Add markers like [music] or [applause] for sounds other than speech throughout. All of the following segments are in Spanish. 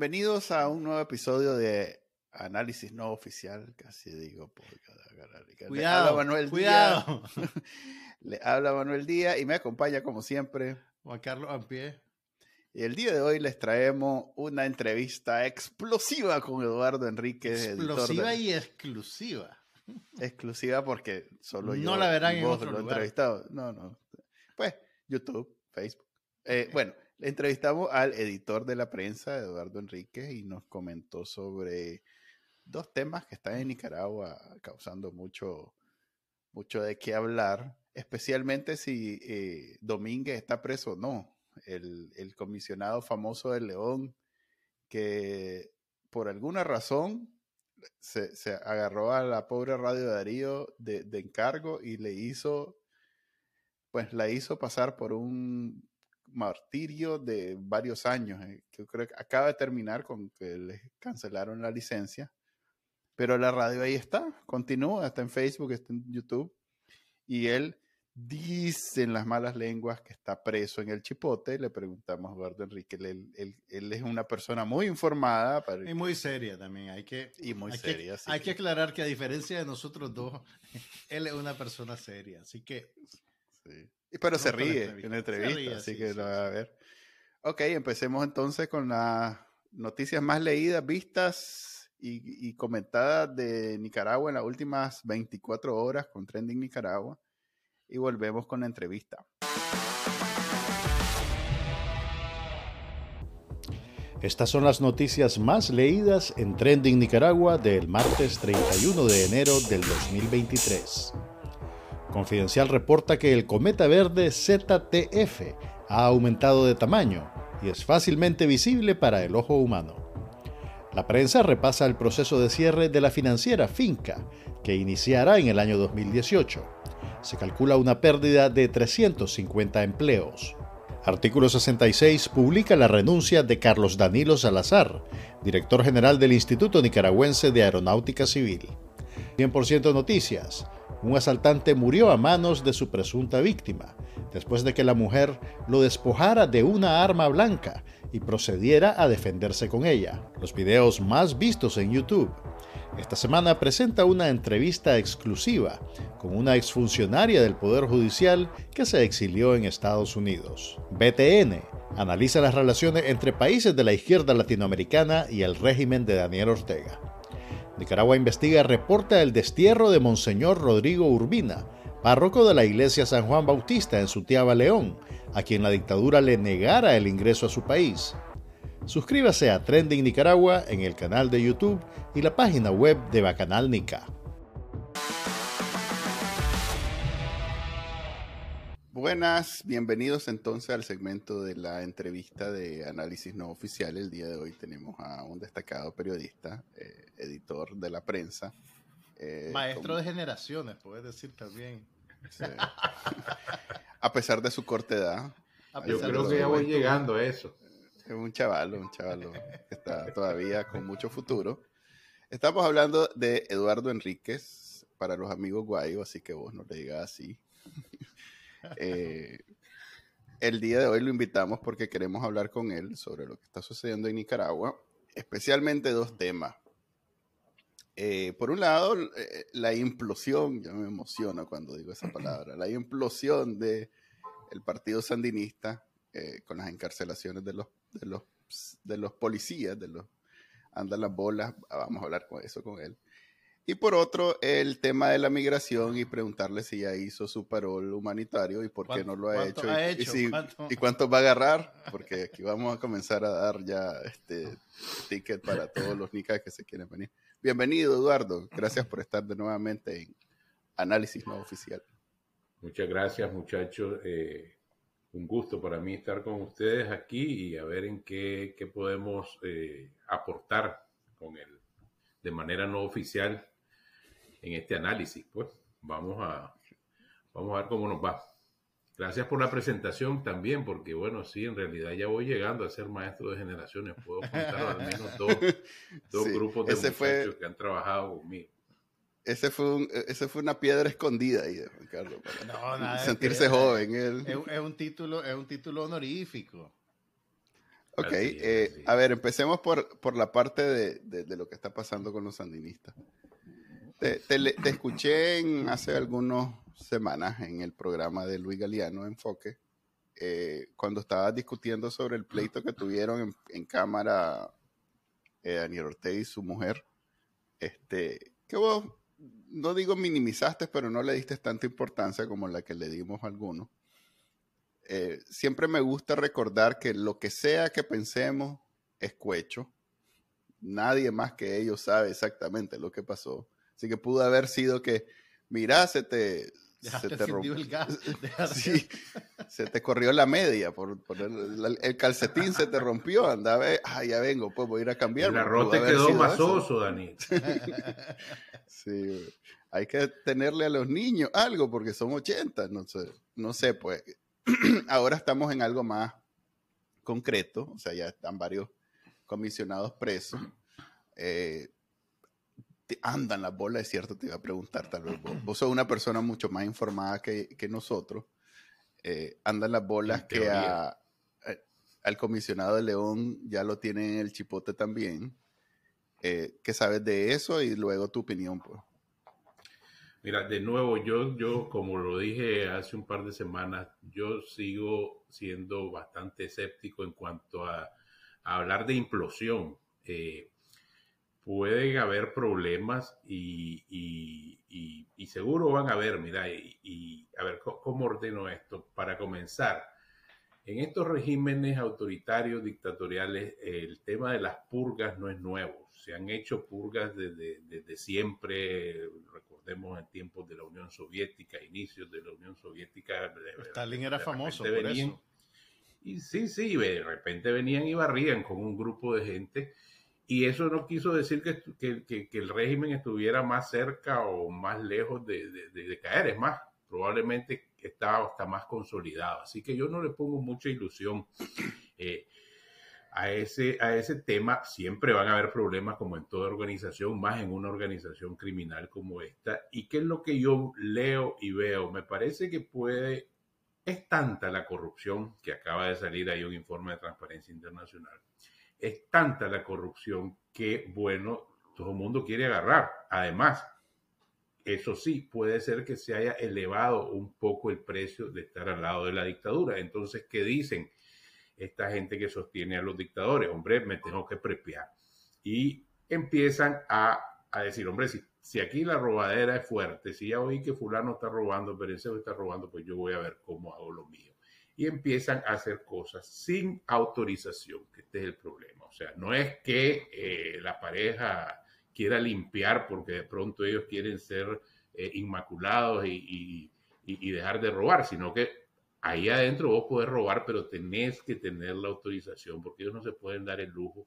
Bienvenidos a un nuevo episodio de Análisis No Oficial, casi digo. Cuidado, Le habla Manuel cuidado. Díaz. [laughs] Le habla Manuel Díaz y me acompaña como siempre. Juan Carlos Ampie. Y el día de hoy les traemos una entrevista explosiva con Eduardo Enríquez. Explosiva de- y exclusiva. exclusiva porque solo yo No la verán en otro lo lugar. entrevistado. No, no. Pues YouTube, Facebook. Eh, bueno, le entrevistamos al editor de la prensa, Eduardo Enríquez, y nos comentó sobre dos temas que están en Nicaragua causando mucho, mucho de qué hablar, especialmente si eh, Domínguez está preso o no. El, el comisionado famoso de León, que por alguna razón se, se agarró a la pobre Radio Darío de, de encargo y le hizo, pues la hizo pasar por un martirio de varios años. eh, yo creo que acaba de terminar con que les cancelaron la licencia. Pero la radio ahí está, continúa, está en Facebook, está en YouTube. Y él dice en las malas lenguas que está preso en el chipote. Le preguntamos a Eduardo Enrique, él, él- él es una persona muy informada para- Y muy seria también. Hay que, y muy hay seria. que, sí. hay que aclarar que a diferencia de nosotros dos, [laughs] él es una persona seria. Así que Sí. Pero se con la ríe entrevista. en la Se entrevista, ríe, así sí, que sí, lo va a ver. Ok, empecemos entonces con las noticias más leídas, vistas y, y comentadas de Nicaragua en las últimas 24 horas con Trending Nicaragua. Y volvemos con la entrevista. Estas son las noticias más leídas en Trending Nicaragua del martes 31 de enero del 2023. Confidencial reporta que el cometa verde ZTF ha aumentado de tamaño y es fácilmente visible para el ojo humano. La prensa repasa el proceso de cierre de la financiera Finca, que iniciará en el año 2018. Se calcula una pérdida de 350 empleos. Artículo 66 publica la renuncia de Carlos Danilo Salazar, director general del Instituto Nicaragüense de Aeronáutica Civil. 100% Noticias. Un asaltante murió a manos de su presunta víctima, después de que la mujer lo despojara de una arma blanca y procediera a defenderse con ella. Los videos más vistos en YouTube. Esta semana presenta una entrevista exclusiva con una exfuncionaria del Poder Judicial que se exilió en Estados Unidos. BTN analiza las relaciones entre países de la izquierda latinoamericana y el régimen de Daniel Ortega. Nicaragua investiga reporta el destierro de Monseñor Rodrigo Urbina, párroco de la iglesia San Juan Bautista en Sutiaba, León, a quien la dictadura le negara el ingreso a su país. Suscríbase a Trending Nicaragua en el canal de YouTube y la página web de Bacanal Nica. Buenas, bienvenidos entonces al segmento de la entrevista de análisis no oficial. El día de hoy tenemos a un destacado periodista, eh, editor de la prensa. eh, maestro con- de generaciones, puedes decir también. sí. [laughs] a pesar de su corta edad, A Yo creo que ya voy llegando a eso. Es un chavalo, un chavalo que está todavía con mucho futuro. Estamos hablando de Eduardo Enríquez para los amigos guayos, así que vos no le digas así. Eh, el día de hoy lo invitamos porque queremos hablar con él sobre lo que está sucediendo en Nicaragua, especialmente dos temas. Eh, por un lado, eh, la implosión, yo me emociono cuando digo esa palabra, la implosión de el partido sandinista eh, con las encarcelaciones de los, de los, de los policías, de los andan las bolas, vamos a hablar con eso con él. Y por otro, el tema de la migración y preguntarle si ya hizo su parol humanitario y por qué no lo ha ¿Cuánto hecho. ha y, y hecho? si- ¿Cuánto? y cuánto va a agarrar, porque aquí vamos a comenzar a dar ya este ticket para todos los nicas que se quieren venir. Bienvenido, Eduardo. Gracias por estar de nuevamente en Análisis No Oficial. Muchas gracias, muchachos. Eh, un gusto para mí estar con ustedes aquí y a ver en qué, qué podemos eh, aportar con el, de manera no oficial en este análisis. Pues vamos a, vamos a ver cómo nos va. Gracias por la presentación también, porque bueno, sí, en realidad ya voy llegando a ser maestro de generaciones. Puedo contar al menos dos, [laughs] dos Sí, grupos de muchachos fue- que han trabajado conmigo. Ese fue, un, ese fue una piedra escondida ahí de Juan Carlos para No, nada de sentirse piedra. joven. él. Es, es un título, es un título honorífico. Ok, eh, a ver, empecemos por, por la parte de, de, lo que está pasando con los sandinistas. Te, escuché en, hace algunas semanas en el programa de Luis Galeano, Enfoque, eh, cuando estabas discutiendo sobre el pleito que tuvieron en, en cámara eh, Daniel Ortega y su mujer, este, que vos, no digo minimizaste, pero no le diste tanta importancia como la que le dimos a algunos. Eh, siempre me gusta recordar que lo que sea que pensemos es cuecho. Nadie más que ellos sabe exactamente lo que pasó. Así que pudo haber sido que, mira, se te, se te rompió el gas. [laughs] sí, se te corrió la media, por, el, calcetín se te rompió, andaba, ah, ya vengo, pues voy a ir a cambiar. El arroz te quedó masoso, Dani. [laughs] sí, hay que tenerle a los niños algo porque son 80, no sé, no sé, pues [clears throat] ahora estamos en algo más concreto, o sea, ya están varios comisionados presos. Eh, andan las bolas, es cierto, te iba a preguntar, tal vez vos, sos una persona mucho más informada que, nosotros. Eh, andan las bolas que al comisionado de León ya lo tienen en el chipote también. Eh, ¿Qué sabes de eso? Y luego tu opinión, pues. Mira, de nuevo, yo, yo, como lo dije hace un par de semanas, yo sigo siendo bastante escéptico en cuanto a, hablar de implosión. Eh, pueden haber problemas y, y, seguro van a haber, mira, y, a ver, ¿cómo ordeno esto? Para comenzar, en estos regímenes autoritarios, dictatoriales, el tema de las purgas no es nuevo. Se han hecho purgas desde, desde siempre, en tiempos de la Unión Soviética, inicios de la Unión Soviética. Stalin era famoso por eso. Y sí, sí, de repente venían y barrían con un grupo de gente. Y eso no quiso decir que, que, el régimen estuviera más cerca o más lejos de, de, caer. Es más, probablemente estaba hasta más consolidado. Así que yo no le pongo mucha ilusión. Eh, a ese, a ese tema, siempre van a haber problemas como en toda organización, más en una organización criminal como esta. ¿Y qué es lo que yo leo y veo? Me parece que puede, es tanta la corrupción, que acaba de salir ahí un informe de Transparencia Internacional, es tanta la corrupción que, bueno, todo el mundo quiere agarrar. Además, eso sí, puede ser que se haya elevado un poco el precio de estar al lado de la dictadura. Entonces, ¿qué dicen? esta gente que sostiene a los dictadores, hombre, me tengo que prepiar. Y empiezan a, decir, hombre, si, si, aquí la robadera es fuerte, si ya oí que fulano está robando, pero ese está robando, pues yo voy a ver cómo hago lo mío. Y empiezan a hacer cosas sin autorización, que este es el problema. O sea, no es que eh, la pareja quiera limpiar porque de pronto ellos quieren ser eh, inmaculados y, dejar de robar, sino que ahí adentro vos podés robar, pero tenés que tener la autorización, porque ellos no se pueden dar el lujo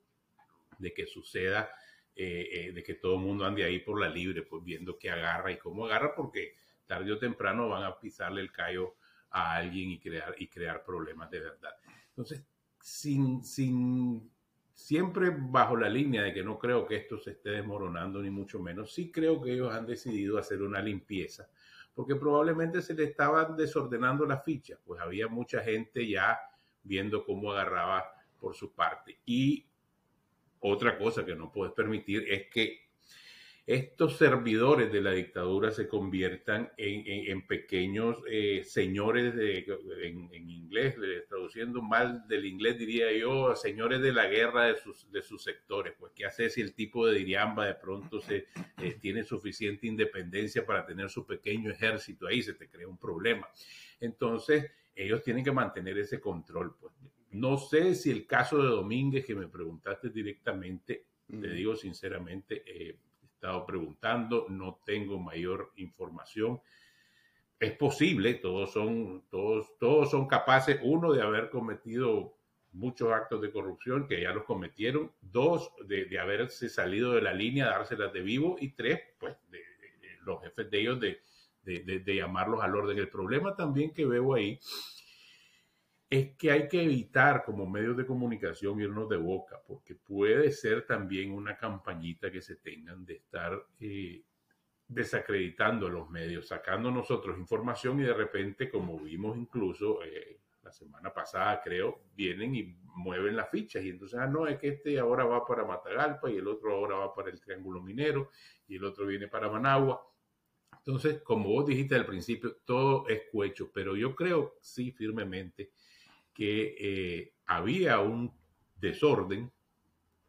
de que suceda, eh, de que todo el mundo ande ahí por la libre, pues viendo qué agarra y cómo agarra, porque tarde o temprano van a pisarle el callo a alguien y crear, y crear problemas de verdad. Entonces, sin, sin, siempre bajo la línea de que no creo que esto se esté desmoronando, ni mucho menos, sí creo que ellos han decidido hacer una limpieza porque probablemente se le estaban desordenando las fichas, pues había mucha gente ya viendo cómo agarraba por su parte. Y otra cosa que no puedes permitir es que estos servidores de la dictadura se conviertan en, pequeños eh, señores de, en, inglés, traduciendo mal del inglés diría yo, señores de la guerra de sus, de sus sectores. Pues, ¿qué hace si el tipo de Diriamba de pronto se eh, tiene suficiente independencia para tener su pequeño ejército ahí? Se te crea un problema. Entonces, ellos tienen que mantener ese control. Pues. No sé si el caso de Domínguez, que me preguntaste directamente, te digo sinceramente, eh, estado preguntando, no tengo mayor información. Es posible, todos son, todos, todos son capaces, uno, de haber cometido muchos actos de corrupción que ya los cometieron, dos, de, haberse salido de la línea, dárselas de vivo, y tres, pues, de, los jefes de ellos de, de, llamarlos al orden. El problema también que veo ahí es que hay que evitar como medios de comunicación irnos de boca, porque puede ser también una campañita que se tengan de estar eh, desacreditando a los medios, sacando nosotros información y de repente, como vimos incluso eh, la semana pasada creo, vienen y mueven las fichas y entonces, ah, no, es que este ahora va para Matagalpa y el otro ahora va para el Triángulo Minero y el otro viene para Managua. Entonces, como vos dijiste al principio, todo es cuecho, pero yo creo, sí, firmemente, que eh, había un desorden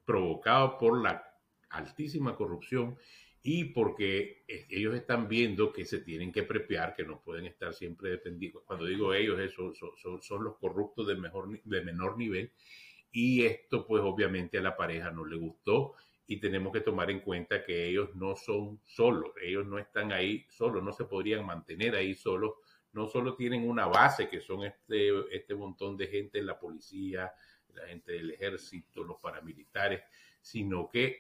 provocado por la altísima corrupción y porque ellos están viendo que se tienen que prepiar, que no pueden estar siempre dependidos. Cuando digo ellos, eso, son, son, los corruptos de, mejor, de menor nivel. Y esto, pues obviamente a la pareja no le gustó y tenemos que tomar en cuenta que ellos no son solos, ellos no están ahí solos, no se podrían mantener ahí solos, no solo tienen una base que son este, este montón de gente en la policía, la gente del ejército, los paramilitares, sino que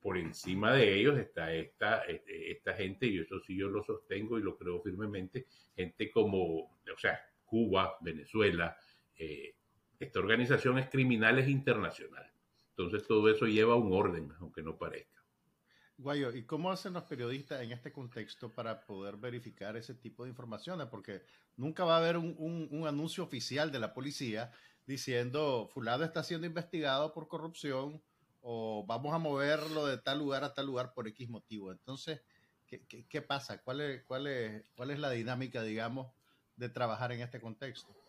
por encima de ellos está esta, este, esta gente, y eso sí yo lo sostengo y lo creo firmemente, gente como, o sea, Cuba, Venezuela, eh, esta organización es criminales internacional. Entonces todo eso lleva un orden, aunque no parezca. Guayo, ¿y cómo hacen los periodistas en este contexto para poder verificar ese tipo de informaciones? Porque nunca va a haber un, un anuncio oficial de la policía diciendo, fulano está siendo investigado por corrupción, o vamos a moverlo de tal lugar a tal lugar por X motivo. Entonces, ¿qué, qué, pasa? ¿Cuál es, cuál, es, ¿Cuál es la dinámica, digamos, de trabajar en este contexto?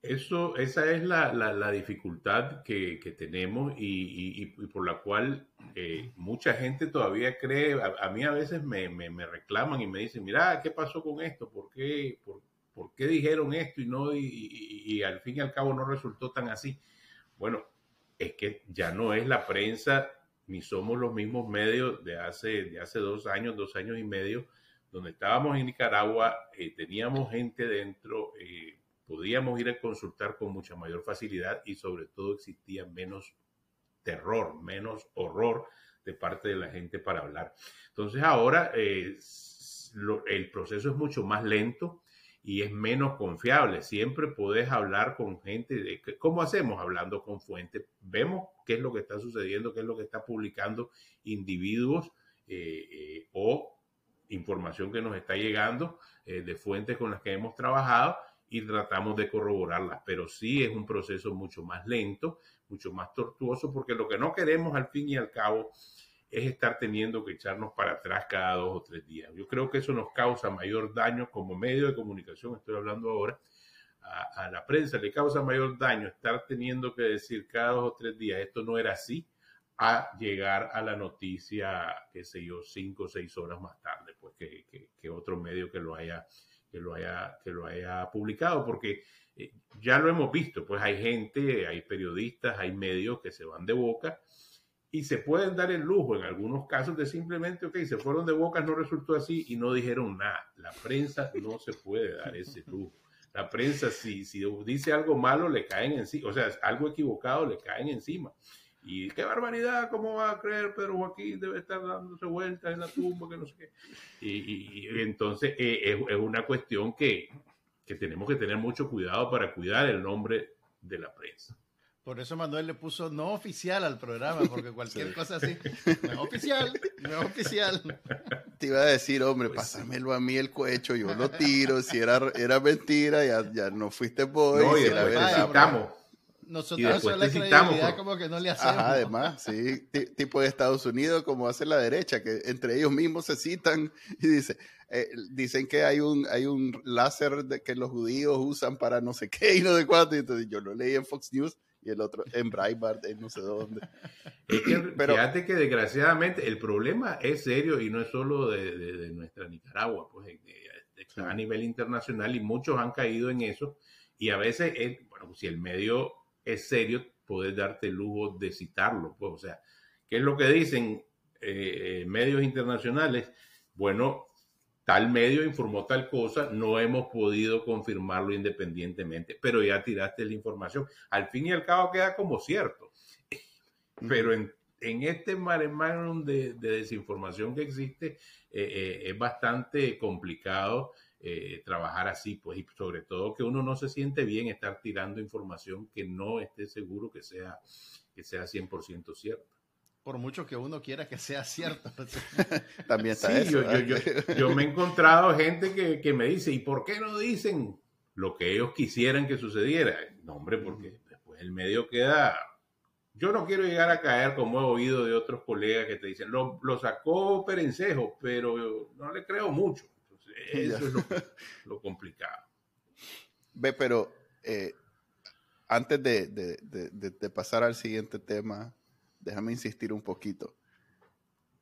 Eso, esa es la, la, dificultad que, que tenemos y, y, por la cual eh, mucha gente todavía cree, a, mí a veces me, me, reclaman y me dicen, mira, ¿qué pasó con esto? ¿Por qué, por, por qué dijeron esto y, no, y, y, al fin y al cabo no resultó tan así? Bueno, es que ya no es la prensa ni somos los mismos medios de hace, de hace dos años, dos años y medio, donde estábamos en Nicaragua, eh, teníamos gente dentro, eh, podíamos ir a consultar con mucha mayor facilidad y sobre todo existía menos terror, menos horror de parte de la gente para hablar. Entonces ahora eh, el proceso es mucho más lento, y es menos confiable. Siempre podés hablar con gente de cómo hacemos hablando con fuentes. Vemos qué es lo que está sucediendo, qué es lo que está publicando individuos eh, eh, o información que nos está llegando de fuentes con las que hemos trabajado y tratamos de corroborarlas. Pero sí es un proceso mucho más lento, mucho más tortuoso, porque lo que no queremos al fin y al cabo es estar teniendo que echarnos para atrás cada dos o tres días. Yo creo que eso nos causa mayor daño como medio de comunicación, estoy hablando ahora, a, la prensa le causa mayor daño estar teniendo que decir cada dos o tres días, esto no era así, a llegar a la noticia, qué sé yo, cinco o seis horas más tarde, pues que, que, otro medio que lo haya, que lo haya, que lo haya publicado, porque eh, ya lo hemos visto, pues hay gente, hay periodistas, hay medios que se van de boca y se pueden dar el lujo en algunos casos de simplemente, ok, se fueron de boca, no resultó así y no dijeron nada. La prensa no se puede dar ese lujo. La prensa, si, si dice algo malo, le caen encima, o sea, algo equivocado, le caen encima. Y qué barbaridad, ¿cómo va a creer Pedro Joaquín? Debe estar dándose vueltas en la tumba, que no sé qué. Y, entonces eh, es, es, una cuestión que, que tenemos que tener mucho cuidado para cuidar el nombre de la prensa. Por eso Manuel le puso no oficial al programa, porque cualquier [laughs] cosa así, no oficial, no oficial. Te iba a decir, hombre, pues pásamelo a mí el cuecho, yo lo tiro, si era, era mentira, ya, ya no fuiste boy. No, y si citamos. Nosotros eso la credibilidad como que no le hacemos. Ajá, además, sí, tipo de Estados Unidos, como hace la derecha, que entre ellos mismos se citan y dice, eh, dicen que hay un, hay un láser de, que los judíos usan para no sé qué y no sé cuánto, y entonces yo lo leí en Fox News y el otro en Breitbart, en no sé dónde. [clears throat] Pero, fíjate que desgraciadamente el problema es serio y no es solo de, nuestra Nicaragua, pues está a nivel internacional y muchos han caído en eso. Y a veces, bueno, si el medio es serio, puedes darte el lujo de citarlo. Pues, o sea, ¿qué es lo que dicen eh, medios internacionales? Bueno, tal medio informó tal cosa, no hemos podido confirmarlo independientemente, pero ya tiraste la información. Al fin y al cabo queda como cierto. Pero en, este mare de, de, desinformación que existe, eh, eh, es bastante complicado eh, trabajar así, pues, y sobre todo que uno no se siente bien estar tirando información que no esté seguro que sea, que sea 100% cierta por mucho que uno quiera que sea cierto. [laughs] También está eso. Yo, yo, yo, me he encontrado gente que, que, me dice, ¿y por qué no dicen lo que ellos quisieran que sucediera. No, hombre, porque después el medio queda... Yo no quiero llegar a caer como he oído de otros colegas que te dicen, lo, lo sacó Perencejo, pero no le creo mucho. [laughs] eso es lo, complicado. Ve, pero eh, antes de, de, pasar al siguiente tema, déjame insistir un poquito.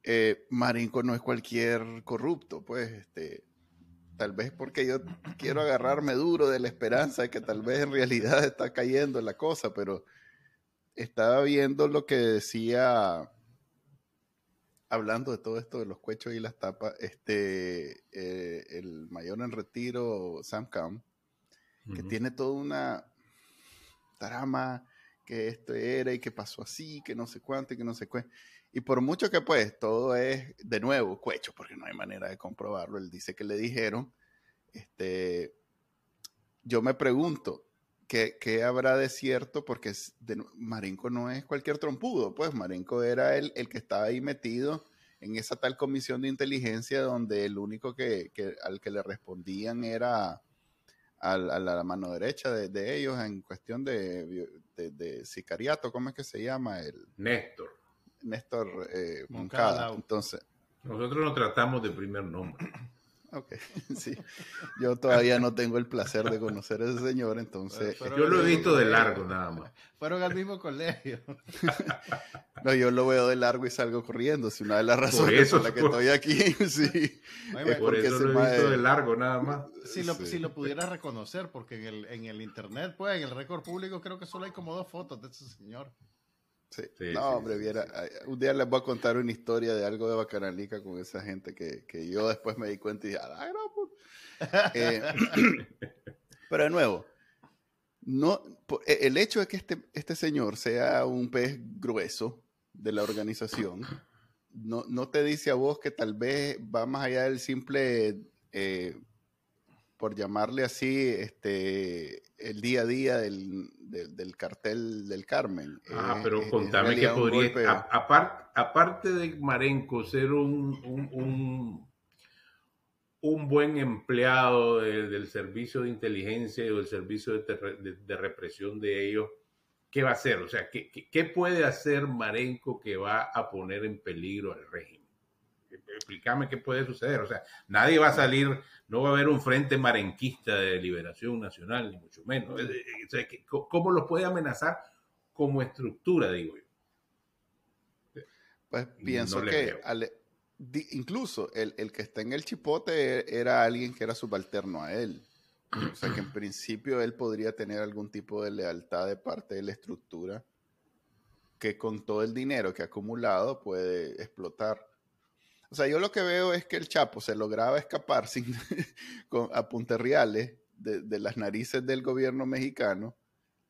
Eh, Marinco no es cualquier corrupto, pues, este, tal vez porque yo quiero agarrarme duro de la esperanza de que tal vez en realidad está cayendo la cosa, pero estaba viendo lo que decía, hablando de todo esto de los cuechos y las tapas, este, eh, el mayor en retiro, Sam Cam, que tiene toda una trama que esto era y que pasó así, que no sé cuánto y que no sé cuánto. Y por mucho que pues todo es de nuevo cuecho, porque no hay manera de comprobarlo, él dice que le dijeron, este, yo me pregunto, ¿qué, qué habrá de cierto? Porque Marinco no es cualquier trompudo, pues Marinco era el, el, que estaba ahí metido en esa tal comisión de inteligencia donde el único que, que al que le respondían era a, la mano derecha de, ellos en cuestión de, de, sicariato, ¿cómo es que se llama? El, Néstor. Néstor eh, Moncada. Entonces. Nosotros lo tratamos de primer nombre. Ok, [laughs] sí. Yo todavía no tengo el placer de conocer a ese señor, entonces... yo lo he visto de largo nada más. Fueron al mismo colegio. [laughs] no, yo lo veo de largo y salgo corriendo. Si una de las razones por, la que estoy aquí, [laughs] sí. es por eso lo he visto de largo nada más. Si lo, si lo pudieras reconocer, porque en el, en el internet, pues, en el récord público creo que solo hay como dos fotos de ese señor. Sí. no, hombre, viera, un día les voy a contar una historia de algo de Bacananica con esa gente que, que yo después me di cuenta y dije, ¡ay, no, pues". [laughs] eh, [clears throat] pero de nuevo, no, e, el hecho de que este, este señor sea un pez grueso de la organización, no, no te dice a vos que tal vez va más allá del simple eh, por llamarle así, este, el día a día del, del, cartel del Carmen. Ah, pero contame que podría, aparte de Marenco ser un, un, un, buen empleado del servicio de inteligencia y del servicio de, de, represión de ellos, ¿qué va a hacer? O sea, ¿qué, ¿qué, puede hacer Marenco que va a poner en peligro al régimen? Explícame qué puede suceder. O sea, nadie va a salir no va a haber un frente marenquista de liberación nacional, ni mucho menos. ¿Cómo los puede amenazar como estructura, digo yo? Pues pienso que incluso el, que está en el chipote era alguien que era subalterno a él. O sea que en principio él podría tener algún tipo de lealtad de parte de la estructura que con todo el dinero que ha acumulado puede explotar. O sea, yo lo que veo es que el Chapo se lograba escapar [laughs] sin, con, a punterriales de, las narices del gobierno mexicano.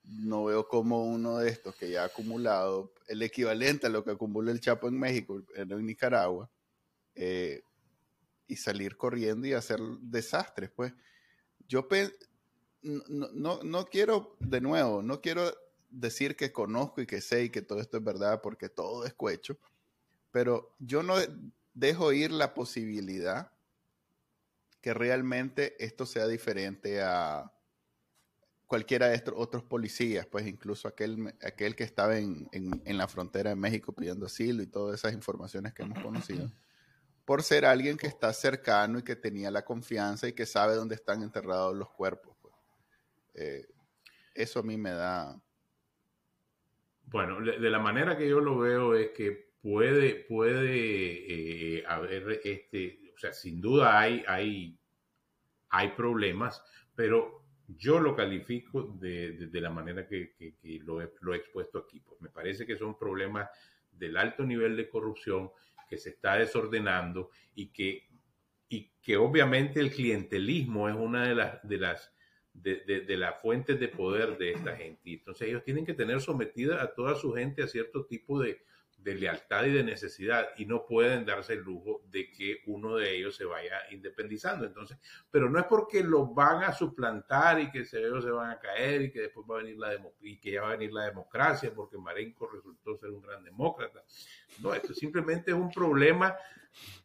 No veo como uno de estos que ya ha acumulado el equivalente a lo que acumula el Chapo en México, en Nicaragua, eh, y salir corriendo y hacer desastres. Pues yo no, no, no quiero, de nuevo, no quiero decir que conozco y que sé y que todo esto es verdad porque todo es cuecho, pero yo no dejo ir la posibilidad que realmente esto sea diferente a cualquiera de estos otros policías, pues incluso aquel, aquel que estaba en, la frontera de México pidiendo asilo y todas esas informaciones que hemos conocido, por ser alguien que está cercano y que tenía la confianza y que sabe dónde están enterrados los cuerpos. Pues. Eh, eso a mí me da... Bueno, de la manera que yo lo veo es que puede, puede eh, haber, este, o sea, sin duda hay, hay, hay problemas, pero yo lo califico de, de, la manera que, que, lo, he, lo, he, expuesto aquí. Pues me parece que son problemas del alto nivel de corrupción que se está desordenando y que, y que obviamente el clientelismo es una de las, de las, de, de, las fuentes de poder de esta gente. Entonces ellos tienen que tener sometida a toda su gente a cierto tipo de, de lealtad y de necesidad y no pueden darse el lujo de que uno de ellos se vaya independizando. Entonces, pero no es porque lo van a suplantar y que ellos se van a caer y que después va a venir la y que ya va a venir la democracia porque Marenco resultó ser un gran demócrata. No, esto simplemente es un problema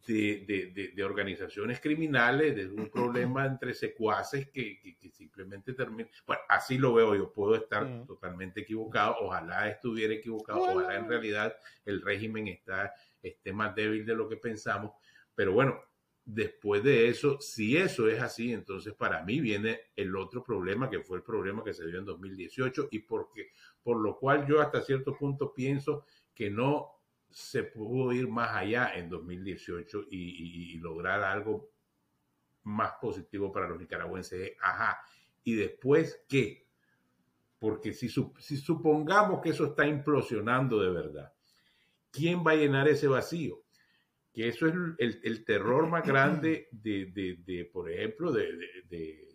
de, de, organizaciones criminales, de un problema [clears throat] entre secuaces que, que, simplemente termina. Bueno, así lo veo yo, puedo estar mm. totalmente equivocado, ojalá estuviera equivocado, ojalá en realidad el régimen está, esté más débil de lo que pensamos, pero bueno, después de eso, si eso es así, entonces para mí viene el otro problema que fue el problema que se dio en 2018 y porque, por lo cual yo hasta cierto punto pienso que no se pudo ir más allá en 2018 y, lograr algo más positivo para los nicaragüenses. Ajá. ¿Y después qué? Porque si, si supongamos que eso está implosionando de verdad, ¿quién va a llenar ese vacío? Que eso es el, terror más grande de, por ejemplo, de, de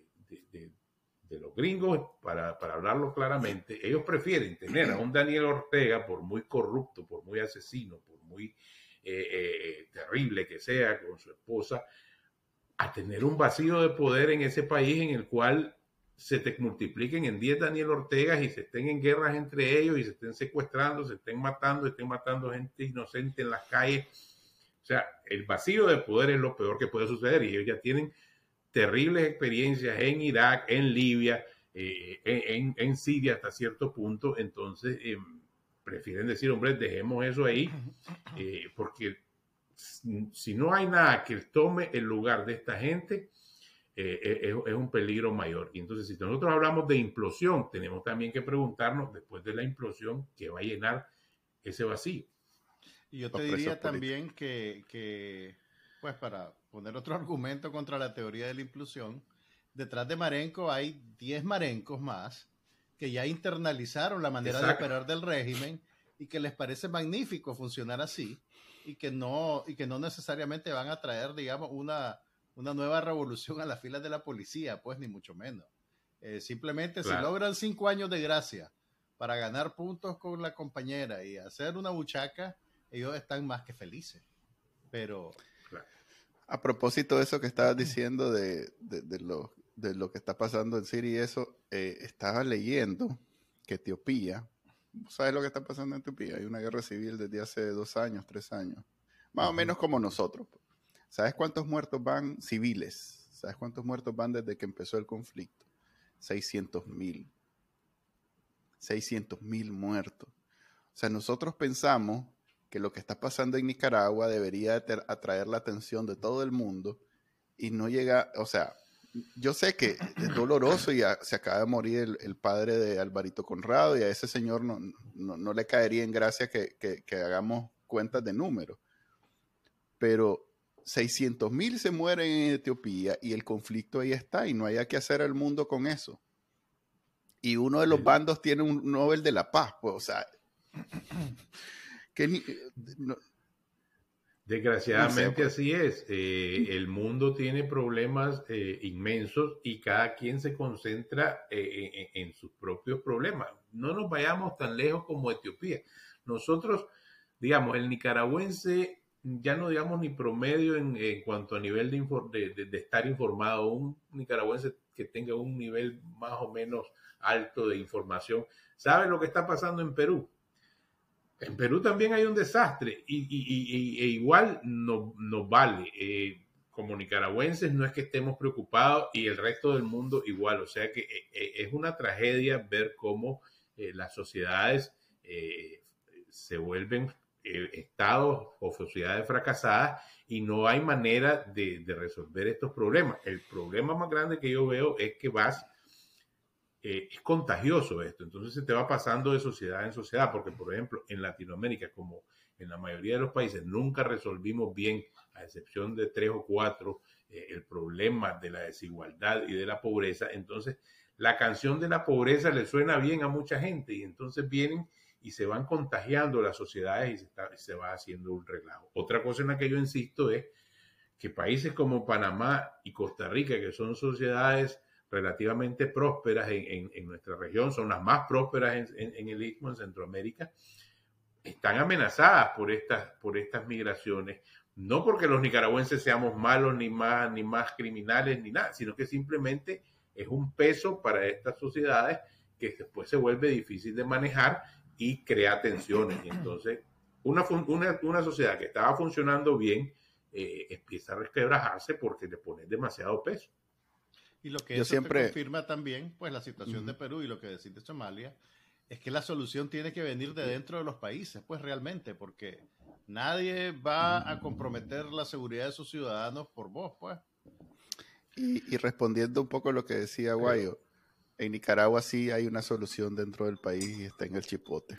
los gringos, para, para, hablarlo claramente, ellos prefieren tener a un Daniel Ortega, por muy corrupto, por muy asesino, por muy eh, eh, terrible que sea con su esposa, a tener un vacío de poder en ese país en el cual se te multipliquen en 10 Daniel Ortegas y se estén en guerras entre ellos y se estén secuestrando, se estén matando, estén matando gente inocente en las calles. O sea, el vacío de poder es lo peor que puede suceder y ellos ya tienen terribles experiencias en Irak, en Libia, eh, en, Siria hasta cierto punto, entonces eh, prefieren decir, hombre, dejemos eso ahí, eh, porque si no hay nada que tome el lugar de esta gente, es, un peligro mayor. Y entonces, si nosotros hablamos de implosión, tenemos también que preguntarnos, después de la implosión, ¿qué va a llenar ese vacío? Y yo te diría también que, que, pues para poner otro [laughs] argumento contra la teoría de la implosión, detrás de Marenco hay 10 marencos más que ya internalizaron la manera de operar del régimen y que les parece magnífico funcionar así y que no, y que no necesariamente van a traer, digamos, una, una nueva revolución a las filas de la policía, pues ni mucho menos. Eh, simplemente si logran cinco años de gracia para ganar puntos con la compañera y hacer una buchaca, ellos están más que felices. Pero a propósito de eso que estabas diciendo de, lo, de lo que está pasando en Siria y eso, eh, estaba leyendo que Etiopía, ¿sabes lo que está pasando en Etiopía? Hay una guerra civil desde hace dos años, tres años, más o menos como nosotros. ¿Sabes cuántos muertos van civiles? ¿Sabes cuántos muertos van desde que empezó el conflicto? 600 mil. 600 mil muertos. O sea, nosotros pensamos que lo que está pasando en Nicaragua debería atraer la atención de todo el mundo y no llega, o sea, yo sé que es doloroso y se acaba de morir el, padre de Alvarito Conrado y a ese señor no, no, le caería en gracia que, que, hagamos cuentas de números. Pero 600 mil se mueren en Etiopía y el conflicto ahí está y no hay que hacer al mundo con eso. Y uno de los bandos tiene un Nobel de la Paz, pues, o sea, Eh, Desgraciadamente así es. Eh, el mundo tiene problemas eh, inmensos y cada quien se concentra en, sus propios problemas. No nos vayamos tan lejos como Etiopía. Nosotros, digamos, el nicaragüense, ya no digamos ni promedio en, cuanto a nivel de, de, estar informado, un nicaragüense que tenga un nivel más o menos alto de información, sabe lo que está pasando en Perú en Perú también hay un desastre y, e igual nos no vale. Eh, como nicaragüenses no es que estemos preocupados y el resto del mundo igual. O sea que eh, eh, es una tragedia ver cómo las sociedades se vuelven estados o sociedades fracasadas y no hay manera de, de resolver estos problemas. El problema más grande que yo veo es que vas eh, es contagioso esto, entonces se te va pasando de sociedad en sociedad, porque por ejemplo en Latinoamérica, como en la mayoría de los países, nunca resolvimos bien, a excepción de tres o cuatro, eh, el problema de la desigualdad y de la pobreza, entonces la canción de la pobreza le suena bien a mucha gente y entonces vienen y se van contagiando las sociedades y se, va haciendo un relajo. Otra cosa en la que yo insisto es que países como Panamá y Costa Rica, que son sociedades relativamente prósperas en, nuestra región, son las más prósperas en, el Istmo, en Centroamérica, están amenazadas por estas, por estas migraciones, no porque los nicaragüenses seamos malos, ni más, ni más criminales, ni nada, sino que simplemente es un peso para estas sociedades que después se vuelve difícil de manejar y crea tensiones. entonces, una, una, una sociedad que estaba funcionando bien, eh, empieza a resquebrajarse porque le pones demasiado peso. Y lo que eso siempre... confirma también, pues la situación de Perú y lo que decís de Somalia, es que la solución tiene que venir de dentro de los países, pues realmente, porque nadie va a comprometer la seguridad de sus ciudadanos por vos, pues. Y, respondiendo un poco a lo que decía Guayo, en Nicaragua sí hay una solución dentro del país y está en el chipote.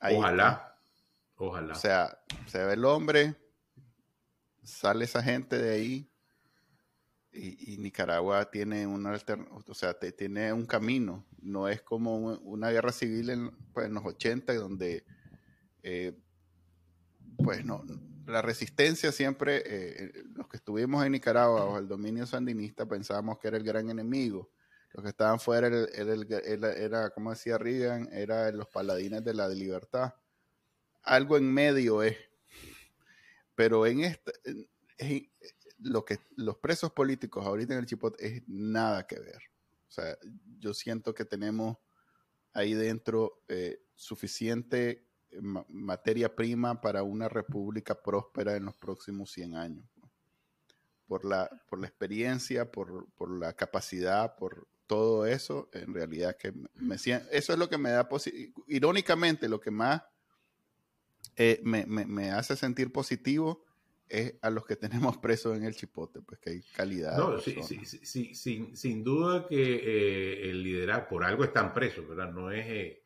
ojalá, ojalá. O sea, se ve el hombre, sale esa gente de ahí y, Nicaragua tiene una o sea, tiene un camino. No es como una guerra civil en, pues, los 80 donde eh, pues no, la resistencia siempre, eh, los que estuvimos en Nicaragua bajo el dominio sandinista pensábamos que era el gran enemigo. Los que estaban fuera era, era, como decía Reagan, era los paladines de la libertad. Algo en medio es. Pero en esta, lo que los presos políticos ahorita en el Chipot es nada que ver. O sea, yo siento que tenemos ahí dentro eh, suficiente materia prima para una república próspera en los próximos 100 años. Por la, por la experiencia, por, la capacidad, por todo eso, en realidad que me, eso es lo que me da, irónicamente, lo que más eh, me, hace sentir positivo es a los que tenemos presos en el chipote, pues que hay calidad. No, sí, sí, sin, sin, duda que eh, el liderazgo, por algo están presos, ¿verdad? No es... Eh,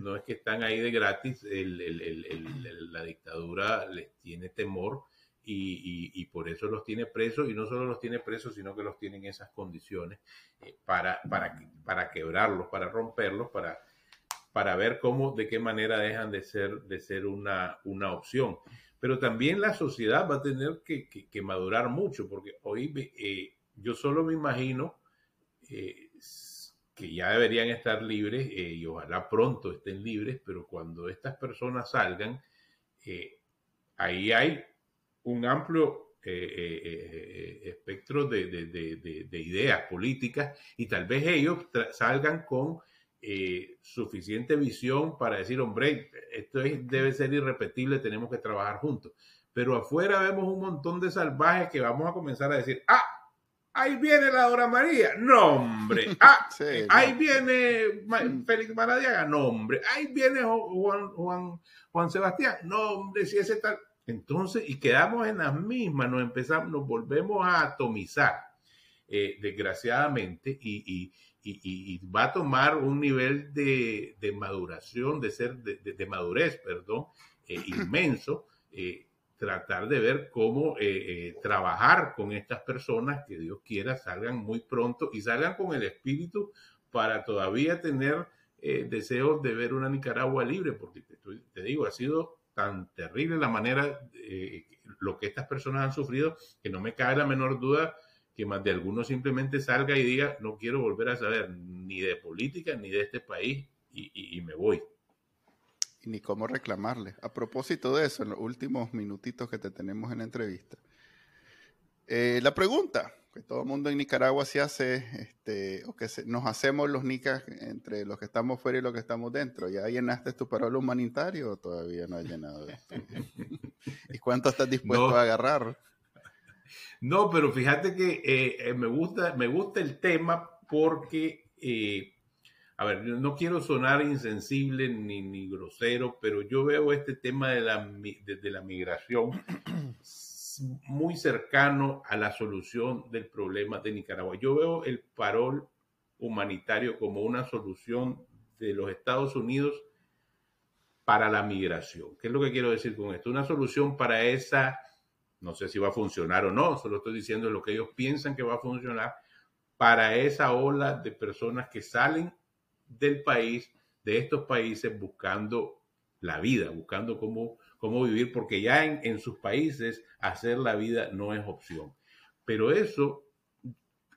no es que están ahí de gratis, la dictadura les tiene temor y, por eso los tiene presos y no solo los tiene presos, sino que los tiene en esas condiciones eh, para, para, para quebrarlos, para romperlos, para, para ver cómo, de qué manera dejan de ser, de ser una, una opción. Pero también la sociedad va a tener que, madurar mucho, porque hoy eh, yo solo me imagino eh, que ya deberían estar libres eh, y ojalá pronto estén libres, pero cuando estas personas salgan, ahí hay un amplio espectro de, de, ideas políticas y tal vez ellos salgan con suficiente visión para decir, hombre, esto debe ser irrepetible, tenemos que trabajar juntos. Pero afuera vemos un montón de salvajes que vamos a comenzar a decir, ah, ahí viene la Dora María, nombre. [laughs] Ah, ahí viene Félix Maradiaga, nombre. Ahí viene Juan, Juan, Juan Sebastián, nombre, si ese tal. Entonces, y quedamos en las mismas, nos empezamos, nos volvemos a atomizar, eh, desgraciadamente, y, va a tomar un nivel de, maduración, de ser, de, madurez, perdón, eh, [clears throat] inmenso, eh, tratar de ver cómo eh, eh, trabajar con estas personas que Dios quiera salgan muy pronto y salgan con el espíritu para todavía tener deseos de ver una Nicaragua libre, porque te, digo, ha sido tan terrible la manera, lo que estas personas han sufrido, que no me cabe la menor duda que más de alguno simplemente salga y diga, no quiero volver a saber ni de política ni de este país y me voy ni cómo reclamarle. A propósito de eso, en los últimos minutitos que te tenemos en la entrevista, eh, la pregunta que todo el mundo en Nicaragua se hace, este, o que nos hacemos los nicas entre los que estamos fuera y los que estamos dentro, ¿ya llenaste tu parol humanitario o todavía no has llenado esto? [laughs] ¿Y cuánto estás dispuesto a agarrar? No, pero fíjate que eh, eh, me, gusta, me gusta el tema porque a ver, no quiero sonar insensible ni, ni grosero, pero yo veo este tema de la, de, la migración [clears throat] muy cercano a la solución del problema de Nicaragua. Yo veo el parol humanitario como una solución de los Estados Unidos para la migración. ¿Qué es lo que quiero decir con esto? Una solución para esa, no sé si va a funcionar o no, solo estoy diciendo lo que ellos piensan que va a funcionar, para esa ola de personas que salen del país, de estos países, buscando la vida, buscando cómo, cómo vivir, porque ya en, sus países hacer la vida no es opción. Pero eso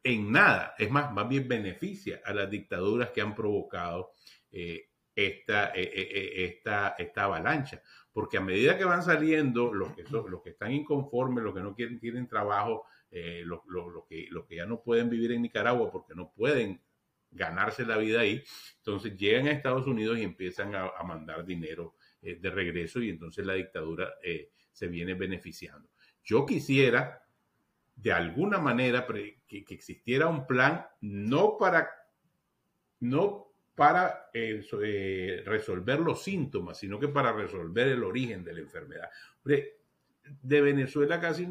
en nada, es más, más bien beneficia a las dictaduras que han provocado eh, esta, eh, eh, esta, esta avalancha. Porque a medida que van saliendo los que, son, los que están inconformes, los que no quieren, tienen trabajo, los, que, los que ya no pueden vivir en Nicaragua porque no pueden ganarse la vida ahí. Entonces llegan a Estados Unidos y empiezan a, mandar dinero eh, de regreso y entonces la dictadura eh, se viene beneficiando. Yo quisiera, de alguna manera, que, existiera un plan no para, no para eh, eh, resolver los síntomas, sino que para resolver el origen de la enfermedad. De Venezuela casi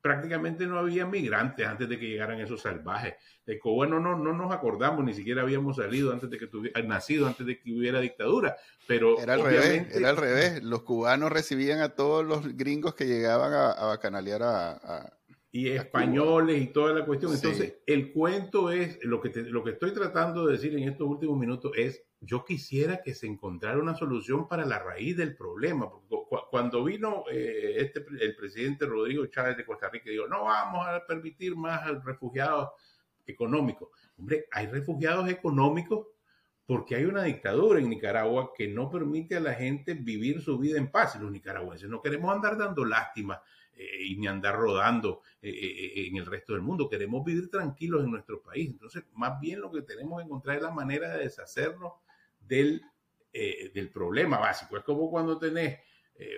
prácticamente no había migrantes antes de que llegaran esos salvajes. De Cuba no, no, no nos acordamos, ni siquiera habíamos salido antes de que tuviera, nacido antes de que hubiera dictadura. Pero era al revés, era al revés. Los cubanos recibían a todos los gringos que llegaban a, a bacanalear a, y españoles y toda la cuestión. Entonces, el cuento es, lo que, lo que estoy tratando de decir en estos últimos minutos es, yo quisiera que se encontrara una solución para la raíz del problema. Cuando vino eh, este, el presidente Rodrigo Chávez de Costa Rica, dijo, no vamos a permitir más refugiados económicos. Hombre, hay refugiados económicos porque hay una dictadura en Nicaragua que no permite a la gente vivir su vida en paz. Los nicaragüenses no queremos andar dando lástima eh, y ni andar rodando eh, eh, en el resto del mundo. Queremos vivir tranquilos en nuestro país. Entonces, más bien lo que tenemos que encontrar es la manera de deshacernos del, del problema básico. Es como cuando tenés